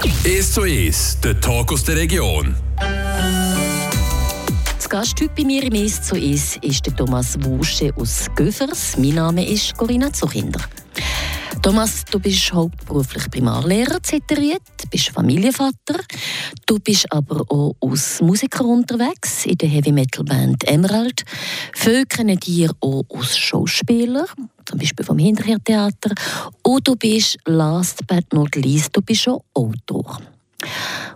1 zu 1, der Talk aus der Region. Das Gast heute bei mir im 1 zu 1 ist der Thomas Wusche aus Göfers. Mein Name ist Corinna Zuchinder. Thomas, du bist hauptberuflich Primarlehrer Zetteriet, bist Familienvater. Du bist aber auch als Musiker unterwegs in der Heavy Metal Band Emerald. Viele kennen dich auch als Schauspieler, zum Beispiel vom Hinterhörtheater. Und du bist, last but not least, du bist auch Autor.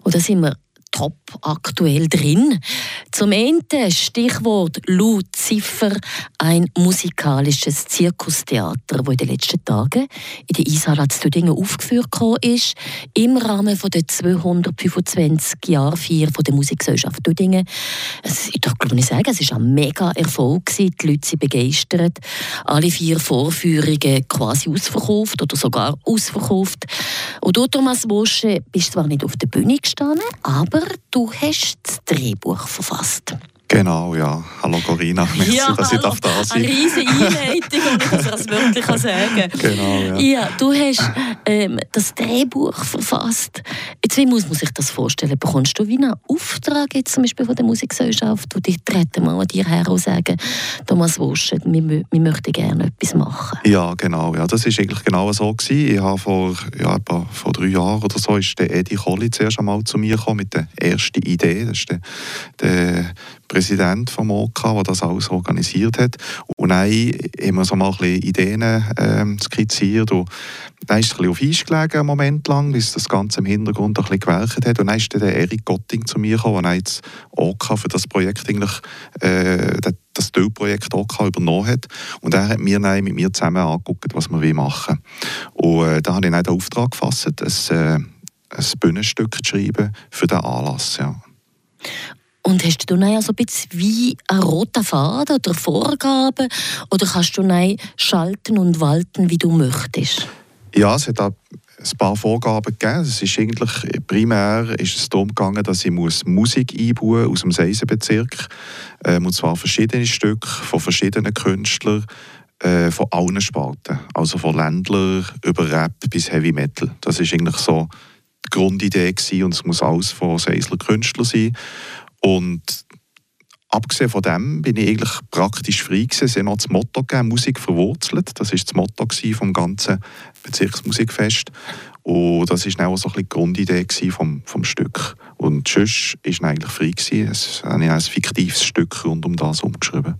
Und da sind wir top aktuell drin. Zum Ende Stichwort laut Ziffer ein musikalisches Zirkustheater, wo in den letzten Tagen in der Isala zu Düngen aufgeführt ist, im Rahmen der 225 Jahre von der Musikgesellschaft Dödingen. Es, ich darf ich sagen, es war ein mega Erfolg die Leute sind begeistert. Alle vier Vorführungen quasi ausverkauft oder sogar ausverkauft. Und du, Thomas Mosche, bist zwar nicht auf der Bühne gestanden, aber du hast das Drehbuch verfasst. Genau, ja. Hallo Corinna, merci, ja, dass hallo. ich da sein Eine riesige Einleitung, und ich das wirklich sagen. Genau, ja. Ja, du hast ähm, das Drehbuch verfasst. Jetzt, wie muss man sich das vorstellen? Bekommst du wie einen Auftrag jetzt zum Beispiel von der Musikgesellschaft, wo die treten mal an dir her und sagen, Thomas Wosche, wir, wir möchten gerne etwas machen? Ja, genau. Ja, das war eigentlich genau so. Gewesen. Ich habe vor, ja, etwa vor drei Jahren oder so ist der Eddie Colli zuerst einmal zu mir gekommen mit der ersten Idee. Das ist der, der Präsident vom OK, der das alles organisiert hat. Und dann haben wir so mal ein bisschen Ideen ähm, skizziert. Und dann ist es ein bisschen auf Eis gelegen, einen Moment lang, bis das Ganze im Hintergrund ein bisschen gewerkt hat. Und dann ist dann der Erik Gotting zu mir gekommen, der jetzt OK für das Projekt eigentlich, äh, das Teilprojekt OK übernommen hat. Und er hat mir dann mit mir zusammen angeguckt, was wir machen wollen. Und äh, da habe ich dann den Auftrag gefasst, ein, äh, ein Bühnenstück zu schreiben für den Anlass. Ja. Und hast du dann also ein bisschen wie einen roten Faden oder Vorgaben oder kannst du dann schalten und walten, wie du möchtest? Ja, es hat ein paar Vorgaben gegeben. Es ist eigentlich, primär ist es darum gegangen, dass ich muss Musik einbauen aus dem Seisenbezirk ähm, und zwar verschiedene Stücke von verschiedenen Künstlern äh, von allen Sparten, also von Ländler über Rap bis Heavy Metal. Das ist eigentlich so die Grundidee gewesen, und es muss alles von Seisler Künstlern sein. Und abgesehen von dem bin ich eigentlich praktisch frei gewesen. Es hat noch das Motto gegeben, Musik verwurzelt. Das ist das Motto vom ganzen Bezirksmusikfest. Und das war auch so ein bisschen die Grundidee vom, vom Stück. Und sonst war eigentlich frei. Gewesen. Es habe ich ein fiktives Stück rund um das umgeschrieben.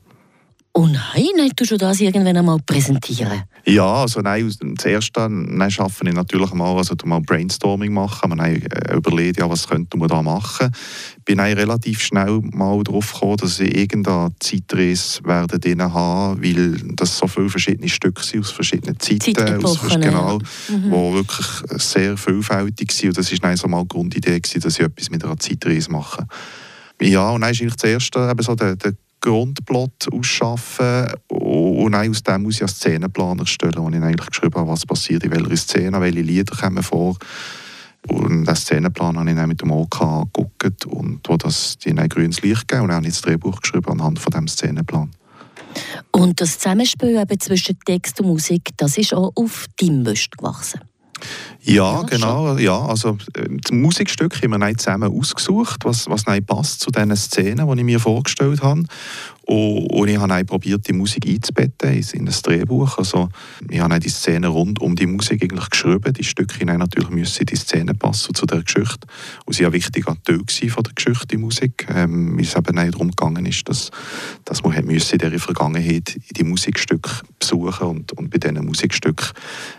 Oh nein, nein, du schon das irgendwann einmal präsentieren? Ja, also nein, zuerst dann, arbeite ich natürlich mal, also mal Brainstorming machen, man äh, überlegt, ja, was könnte man da machen. Ich bin dann relativ schnell mal darauf gekommen, dass ich irgendeine Zeitrace werde drin haben, weil das so viele verschiedene Stücke sind aus verschiedenen Zeiten, aus, genau, ja. mhm. wo wirklich sehr vielfältig sind. Und das war dann so mal die Grundidee, gewesen, dass ich etwas mit einer Zeitrace mache. Ja, und dann ist eigentlich das Erste eben so der, der Grundplot ausschaffen und dann aus dem muss ich einen Szenenplan erstellen, wo ich eigentlich geschrieben habe, was passiert in welcher Szene, welche Lieder kommen vor. Und den Szenenplan habe ich dann mit dem OK angeguckt und wo das die ein grünes Licht gegeben und dann habe ich das Drehbuch geschrieben anhand von diesem Szenenplan. Und das Zusammenspiel eben zwischen Text und Musik, das ist auch auf deinem Mist gewachsen? Ja, ja genau. Ja, also das Musikstück haben wir zusammen ausgesucht, was, was passt zu den Szenen, die ich mir vorgestellt habe. Und, ich habe probiert, die Musik einzubetten in ein Drehbuch. Also, ich habe die Szene rund um die Musik eigentlich geschrieben. Die Stücke natürlich müssen die Szene passen zu der Geschichte. Und sie war ein wichtiger Teil von der Geschichte, die Musik. Ähm, weil es eben darum gegangen ist, dass, dass man in dieser Vergangenheit die Musikstücke besuchen und, und bei diesen Musikstücken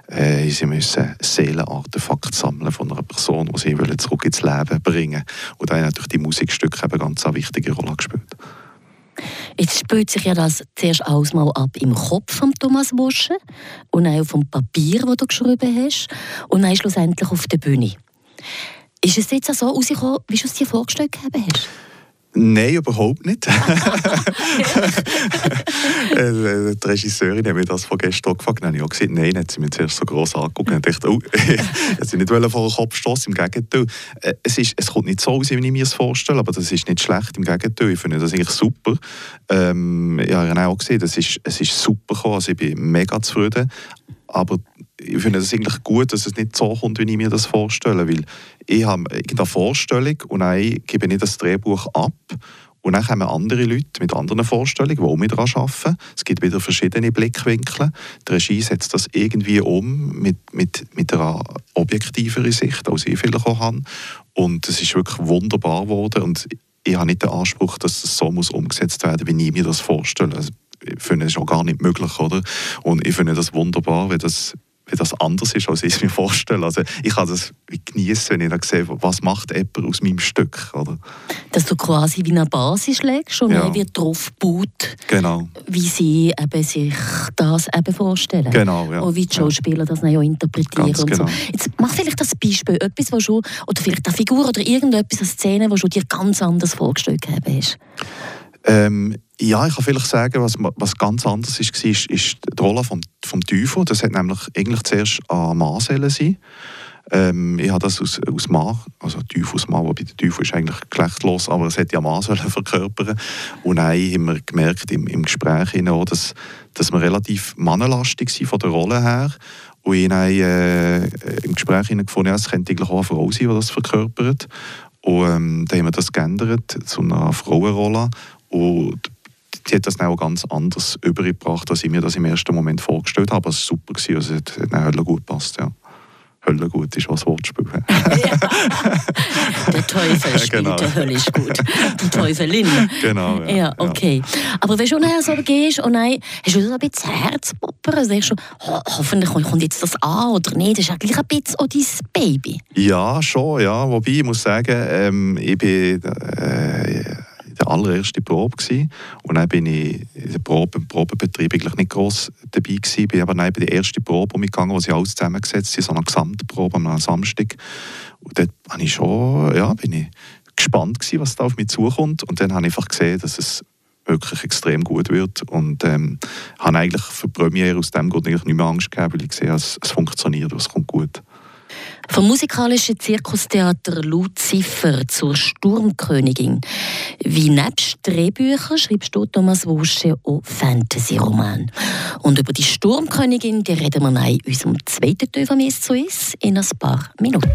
äh, sie müssen Seelenartefakte sammeln von einer Person, die sie zurück ins Leben bringen Und da haben natürlich die Musikstücke eben ganz eine wichtige Rolle gespielt. Jetzt spielt sich ja das zuerst alles mal ab im Kopf von Thomas Bosche und auch vom Papier, das du geschrieben hast und dann schlussendlich auf der Bühne. Ist es jetzt so rausgekommen, wie du es dir vorgestellt hast? Nein, überhaupt nicht. Die Regisseurin hat mir das von gestern gefragt. Dann habe ich auch gesagt, nein, hat sie mir zuerst so gross angeguckt und dachte, oh, ich sie nicht vor den Kopf stoßen. Im Gegenteil, äh, es, ist, es kommt nicht so aus, wie ich mir es vorstelle, aber das ist nicht schlecht. Im Gegenteil, ich finde das eigentlich super. Ähm, ich habe auch gesehen, es ist, es ist super gekommen. Also ich bin mega zufrieden. Aber ich finde es eigentlich gut, dass es nicht so kommt, wie ich mir das vorstelle, weil ich habe eine Vorstellung und dann gebe ich das Drehbuch ab und dann kommen andere Leute mit anderen Vorstellungen, die auch mit daran arbeiten. Es gibt wieder verschiedene Blickwinkel. Die Regie setzt das irgendwie um mit, mit, mit einer objektiveren Sicht, als ich vielleicht auch habe. Und es ist wirklich wunderbar geworden. Und ich habe nicht den Anspruch, dass es so muss umgesetzt werden muss, wie ich mir das vorstelle. Also ich finde es auch gar nicht möglich, oder? Und ich finde das wunderbar, wenn das wie das anders ist, als ich es mir vorstelle. Also ich kann das genießen, wenn ich dann sehe, was macht jemand aus meinem Stück. Oder? Dass du quasi wie eine Basis legst und ja. wird drauf baut, genau. wie sie eben sich das eben vorstellen. Genau, ja. Und wie die Schauspieler ja. das dann ja interpretieren. Ganz genau. so. Jetzt mach vielleicht das Beispiel, etwas, was schon, oder vielleicht eine Figur oder irgendetwas, eine Szene, die schon dir ganz anders vorgestellt hast. Ähm, ja, ich kann vielleicht sagen, was, was ganz anders war, ist, ist die Rolle vom, vom Teufel. Das hat nämlich eigentlich zuerst an Mann sein. Ähm, ich habe das aus, aus Mann, also Teufel aus Mann, wobei der Teufel ist eigentlich geschlechtlos, aber es hätte ja Mann sollen verkörpern Und dann haben wir gemerkt im, im Gespräch, auch, dass, dass wir relativ mannenlastig sind von der Rolle her. Und ich habe äh, im Gespräch gefunden, ja, es könnte eigentlich auch eine Frau sein, die das verkörpert. Und ähm, dann haben wir das geändert zu einer Frauenrolle. Und die hat das dann auch ganz anders übergebracht, als ich mir das im ersten Moment vorgestellt habe. Aber es war super, gewesen. also es hat dann gut gepasst, ja. Hölle gut ist was Wortspiel. ja. Der Teufel spielt genau. der Hölle ist gut. Die Teufelin. Genau, ja. ja okay. Aber wenn du nachher so gehst und dann hast du so ein bisschen Herzpoppen, also denkst du, ho hoffentlich kommt jetzt das an oder nicht, das ist eigentlich ein bisschen auch dein Baby. Ja, schon, ja. Wobei ich muss sagen, ähm, ich bin... Äh, der allererste Probe gewesen. und dann bin ich in der Probe, im Probebetrieb eigentlich nicht groß dabei gewesen, bin aber dann bei der ersten Probe umgegangen, wo sie alles zusammengesetzt haben, so eine Gesamtprobe am Samstag. Und dort bin ich schon, ja, bin ich gespannt gewesen, was da auf mich zukommt. Und dann habe ich einfach gesehen, dass es wirklich extrem gut wird. Und ähm, habe eigentlich für die Premiere aus dem Grund eigentlich nicht mehr Angst gehabt, weil ich sehe, es, es funktioniert, es kommt gut. Vom musikalischen Zirkustheater Lucifer zur Sturmkönigin. Wie nebst Drehbüchern schreibst du, Thomas Wosche, auch Fantasy-Roman. Und über die Sturmkönigin die reden wir in unserem zweiten Teil von «Mies zu ist» in ein paar Minuten.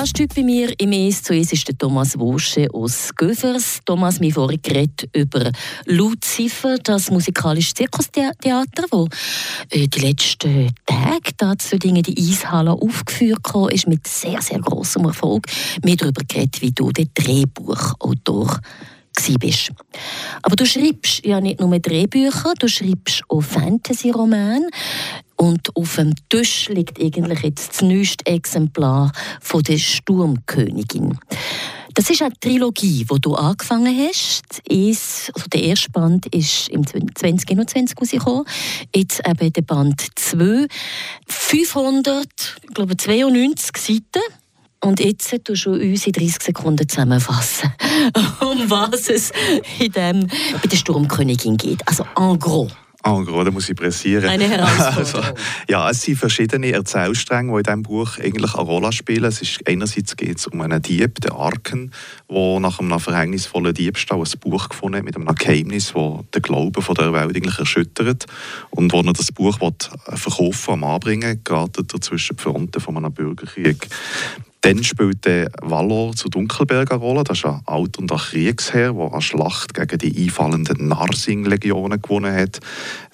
Gast heute bei mir im «Es zu Es» ist der Thomas Wosche aus Göfers. Thomas, wir vorhin geredet über Lucifer, das musikalische Zirkustheater, das äh, die letzten Tage dazu Dinge die Eishalle aufgeführt ist mit sehr, sehr großem Erfolg. Wir darüber geredet, wie du der Drehbuchautor bist. Aber du schreibst ja nicht nur Drehbücher, du schreibst auch Fantasy-Romane. Und auf dem Tisch liegt eigentlich jetzt das neueste Exemplar von der Sturmkönigin. Das ist eine Trilogie, die du angefangen hast. Ist, also der erste Band ist im 2021 rausgekommen. Jetzt eben der Band 2. 500, ich glaube 92 Seiten. Und jetzt tust du uns in 30 Sekunden zusammenfassen, um was es in dem, bei der Sturmkönigin geht. Also en gros. En gros, da muss ich pressieren. Eine Herausforderung. Also, ja, es sind verschiedene Erzählstränge, die in diesem Buch eigentlich eine Rolle spielen. Es ist, einerseits geht es um einen Dieb, den Arken, der nach einem verhängnisvollen Diebstahl ein Buch gefunden hat mit einem Geheimnis, das den Glauben von der Welt eigentlich erschüttert. Und als er das Buch verkaufen und anbringen geratet er zwischen die Fronten von einem Bürgerkrieg. Dann spielt der Valor zu Dunkelberg eine Rolle. Das ist ein Alt- und ein Kriegsherr, der eine Schlacht gegen die einfallenden Narsing-Legionen gewonnen hat.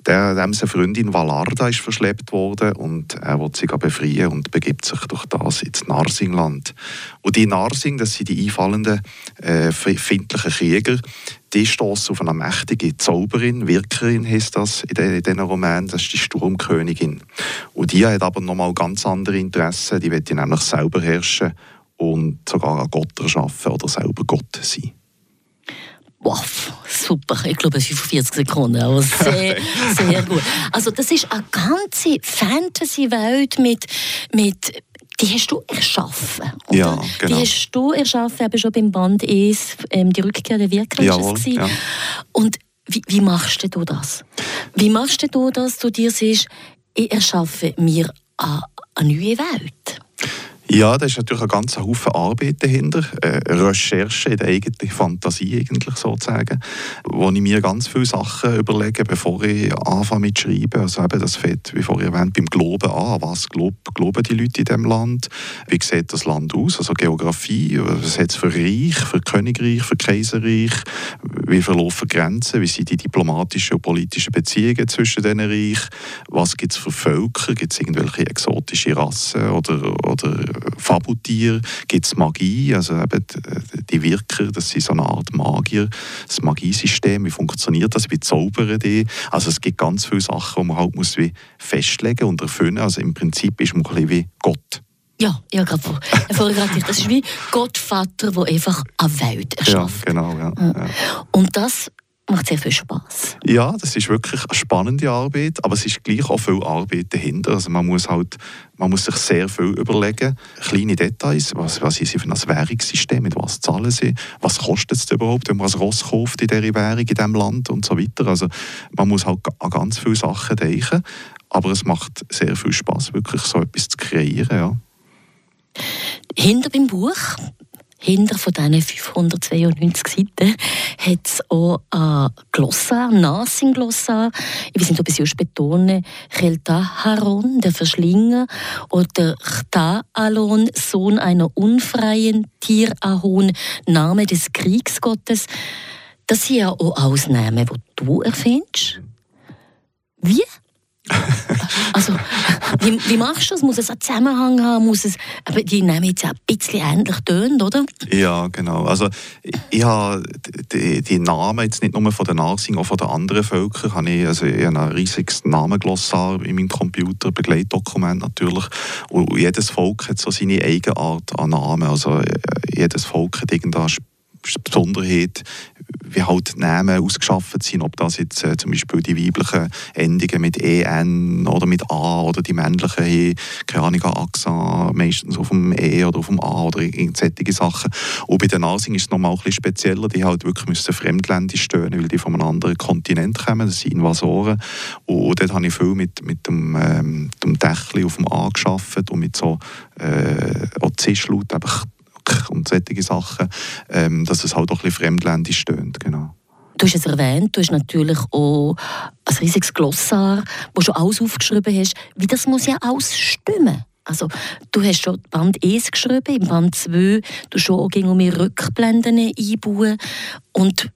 Der, dem seine Freundin Valarda ist verschleppt worden und er will sie befreien und begibt sich durch das ins Narsingland. Und die Narsing, das sind die einfallenden äh, findlichen Krieger, die stoßen auf eine mächtige Zauberin, Wirkerin heißt das in diesen Roman, das ist die Sturmkönigin. Und die hat aber nochmal ganz andere Interessen, die will nämlich selber herrschen und sogar an Gott erschaffen oder selber Gott sein. Wow, super. Ich glaube, 45 Sekunden, aber sehr, sehr gut. Also das ist eine ganze Fantasy-Welt mit, mit die hast du erschaffen. Oder? Ja, genau. Die hast du erschaffen, eben schon beim Band ES, ähm, die Rückkehr der Wirker Jawohl, ja. Und wie, wie machst du das? Wie machst du das, du dir siehst, ich erschaffe mir eine, eine neue Welt? Ja, da ist natürlich ein ganzer Haufen Arbeit dahinter, äh, Recherche in der eigenen Fantasie eigentlich sozusagen, wo ich mir ganz viele Sachen überlege, bevor ich anfange mit Schreiben. Also eben das fängt, wie vorhin erwähnt, beim Glauben an. Was glauben, glauben die Leute in diesem Land? Wie sieht das Land aus? Also Geografie, was hat es für Reich, für Königreich, für Kaiserreich? Wie verlaufen Grenzen? Wie sind die diplomatischen und politischen Beziehungen zwischen diesen Reich? Was gibt es für Völker? Gibt es irgendwelche exotische Rassen oder, oder Fabeltier, gibt es Magie, also eben die Wirker, das sind so eine Art Magier, das Magiesystem, wie funktioniert das, wie zaubern die, also es gibt ganz viele Sachen, die man halt muss wie festlegen und erfüllen, also im Prinzip ist man ein bisschen wie Gott. Ja, ja, gerade vorher gerade Das ist wie Gottvater, der einfach eine Welt erschafft. Ja, genau, ja. ja. Und das macht sehr viel Spaß. Ja, das ist wirklich eine spannende Arbeit, aber es ist gleich auch viel Arbeit dahinter. Also man muss halt, man muss sich sehr viel überlegen, kleine Details, was, was ist für ein Währungssystem, mit was zahlen sie, was kostet es überhaupt, wenn man ein Ross kauft in dieser Währung, in diesem Land und so weiter. Also man muss halt an ganz viele Sachen denken, aber es macht sehr viel Spaß, wirklich so etwas zu kreieren. Ja. Hinter dem Buch hinter von diesen 592 Seiten hat es auch ein Glossar, ein Nasing-Glossar. Ich weiß nicht, ob ich es Chelta Haron, der Verschlinger, oder Chta Alon, Sohn einer unfreien Tierahon, Name des Kriegsgottes. Das sind ja auch Ausnahmen, die du erfindest. Wie? Also, wie, wie, machst du das? Muss es einen Zusammenhang haben? Muss es, aber die nehmen jetzt auch ein bisschen ähnlich tönt, oder? Ja, genau. Also, ich habe die, die, Namen jetzt nicht nur von den Narsing, auch von den anderen Völkern. Habe ich, also, ich habe ein riesiges Namenglossar in meinem Computer, Begleitdokument natürlich. Und jedes Volk hat so seine eigene Art an Namen. Also, jedes Volk hat irgendeine Besonderheit, wie halt Namen ausgeschafft sind, ob das jetzt äh, zum Beispiel die weiblichen Endungen mit EN oder mit A oder die männlichen haben, keine Ahnung, Accent, meistens auf dem E oder auf dem A oder solche Sachen. Und bei den Nasing ist es nochmal ein bisschen spezieller, die halt wirklich müssen fremdländisch stehen, weil die von einem anderen Kontinent kommen, das sind Invasoren. Und dort habe ich viel mit, mit dem, ähm, dem Dächli auf dem A geschafft und mit so äh, Zischlaut, einfach und solche Sachen, ähm, dass es halt auch ein bisschen fremdländisch stöhnt. Genau. Du hast es erwähnt, du hast natürlich auch ein riesiges Glossar, wo schon alles aufgeschrieben hast. Wie das muss ja alles stimmen. Also, du hast schon Band 1 geschrieben, im Band 2 du schon auch um Rückblenden einbauen und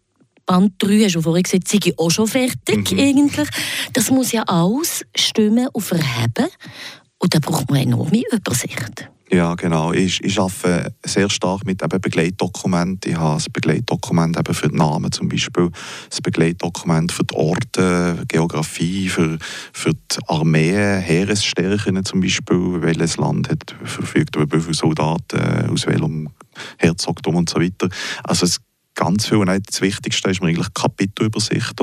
Band 3 hast du vorhin gesagt, sei ich auch schon fertig mhm. eigentlich. Das muss ja alles stimmen und verheben und da braucht man enorme Übersicht. Ja, genau. Ich, ich arbeite sehr stark mit Begleitdokumenten. Ich habe ein Begleitdokument eben für die Namen zum Beispiel, ein Begleitdokument für die Orte, Geografie, für, für die Armee, Heeresstärken zum Beispiel, welches Land hat verfügt über wie viele Soldaten, aus welchem Herzogtum und so weiter. Also es ganz viel. Und das Wichtigste ist mir eigentlich die Kapitelübersicht.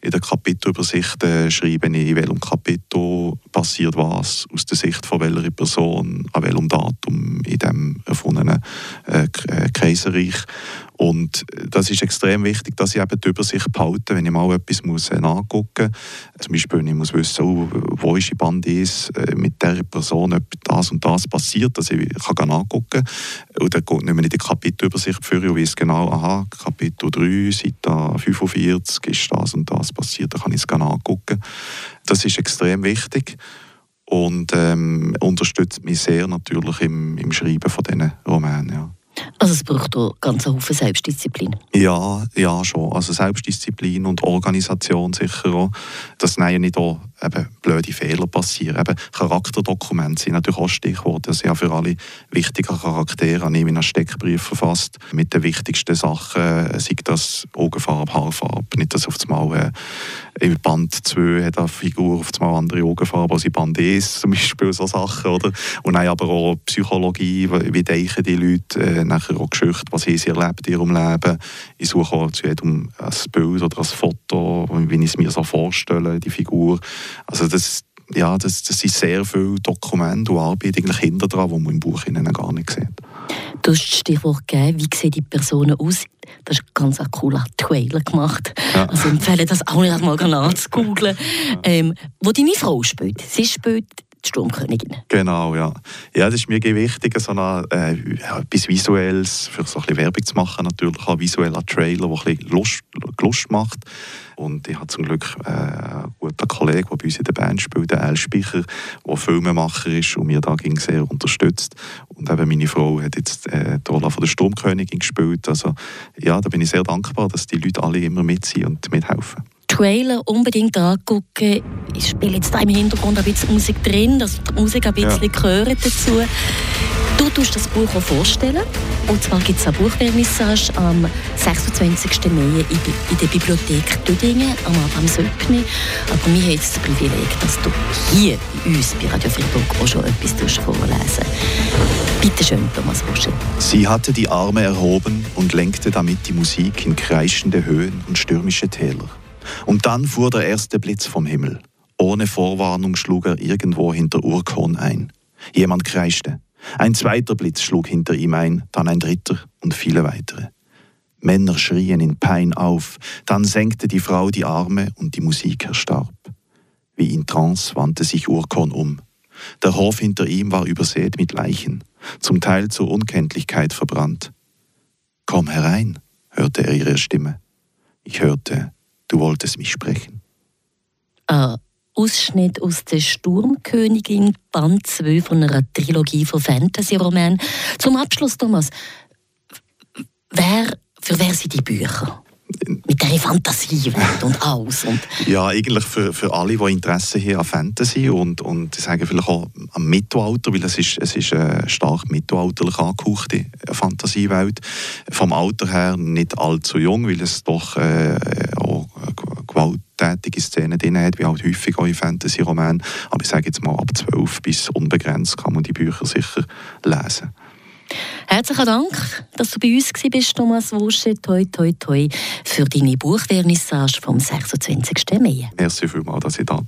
In der Kapitelübersicht äh, schreibe ich, in welchem Kapitel passiert was, aus der Sicht von welcher Person, an welchem Datum in dem erfundenen äh, äh Kaiserreich. Und das ist extrem wichtig, dass ich eben die Übersicht behalte, wenn ich mal etwas muss, äh, nachgucken muss. Zum Beispiel, ich muss wissen, oh, wo ist die Band ist, äh, mit der Person das und das passiert, dass ich kann nachgucken kann. Und dann nehme ich die Kapitelübersicht für und weiß genau, aha, Kapitel 3, Seite 45 ist das und das passiert, dann kann ich es nachgucken. Das ist extrem wichtig und ähm, unterstützt mich sehr natürlich im, im Schreiben von diesen Romanen. Ja. Also es braucht auch ganz Haufen Selbstdisziplin. Ja, ja schon. Also Selbstdisziplin und Organisation sicher auch. Dass ja nicht auch eben blöde Fehler passieren. Eben Charakterdokumente sind natürlich auch Stichworte. Das sind ja für alle wichtige Charaktere. Ich habe einen Steckbrief verfasst mit den wichtigsten Sachen, sei das Augenfarbe, Haarfarbe. Nicht, dass auf einmal äh, in Band 2 hat eine Figur auf einmal andere Augenfarbe als in Band 1 zum Beispiel, so Sachen. Oder? Und dann aber auch Psychologie, wie denken die Leute, äh, nachher auch Geschichte, was haben sie erlebt in ihrem Leben. Ich suche auch zu jedem ein Bild oder ein Foto, wie ich es mir so vorstelle, die Figur. Also das, ja, das, das sind sehr viele Dokumente und Arbeit eigentlich hinter dran, die man im Buch gar nicht sieht. Du hast das Stichwort gegeben, wie sehen die Personen aus? Das ist ganz ein cooler Trailer gemacht. Ja. Also empfehle das auch nicht mal nachzugoogeln. Ähm, wo deine Frau spielt. Sie spielt die Sturmkönigin. Genau, ja. Ja, das ist mir wichtig, so eine, äh, etwas Visuelles, für so ein bisschen Werbung zu machen, natürlich auch visueller Trailer, der ein Lust, Lust macht. Und ich habe zum Glück äh, einen guten Kollegen, der bei uns in der Band spielt, der El Speicher, der Filmemacher ist und mir da ging sehr unterstützt. Und eben meine Frau hat jetzt äh, die Rolle von der Sturmkönigin gespielt. Also ja, da bin ich sehr dankbar, dass die Leute alle immer mit sind und mithelfen. Trailer unbedingt angucken. Ich spiele jetzt da im Hintergrund ein bisschen Musik drin, dass die Musik ein bisschen ja. gehört dazu. Du tust das Buch auch vorstellen. Und zwar gibt es eine Buchvernissage am 26. Mai in der Bibliothek Düdingen, am Adam Söckni. Aber wir haben jetzt das Privileg, dass du hier bei uns bei Radio Freiburg auch schon etwas vorlesen Bitte schön, Thomas Rosche. Sie hatte die Arme erhoben und lenkte damit die Musik in kreischende Höhen und stürmische Täler. Und dann fuhr der erste Blitz vom Himmel. Ohne Vorwarnung schlug er irgendwo hinter Urkorn ein. Jemand kreischte. Ein zweiter Blitz schlug hinter ihm ein, dann ein dritter und viele weitere. Männer schrien in Pein auf, dann senkte die Frau die Arme und die Musik erstarb. Wie in Trance wandte sich Urkorn um. Der Hof hinter ihm war übersät mit Leichen, zum Teil zur Unkenntlichkeit verbrannt. Komm herein, hörte er ihre Stimme. Ich hörte, du wolltest mich sprechen. Ah, Ausschnitt aus der Sturmkönigin, Band 2 von einer Trilogie von Fantasy-Romanen. Zum Abschluss, Thomas, wer, für wer sind die Bücher? Mit dieser Fantasiewelt und alles. Und ja, eigentlich für, für alle, die Interesse haben an Fantasy und, und ich sage vielleicht auch am Mittelalter, weil es ist, es ist eine stark mittelalterlich angehauchte Fantasiewelt. Vom Alter her nicht allzu jung, weil es doch äh, auch gewalttätige Szenen drin hat, wie halt häufig auch in Fantasy-Romanen. Aber ich sage jetzt mal, ab 12 bis unbegrenzt kann man die Bücher sicher lesen. Herzlichen Dank, dass du bei uns bist, Thomas Wusche. Toi, toi, toi für deine Buchvernissage vom 26. Mai. Merci vielmals, dass ich da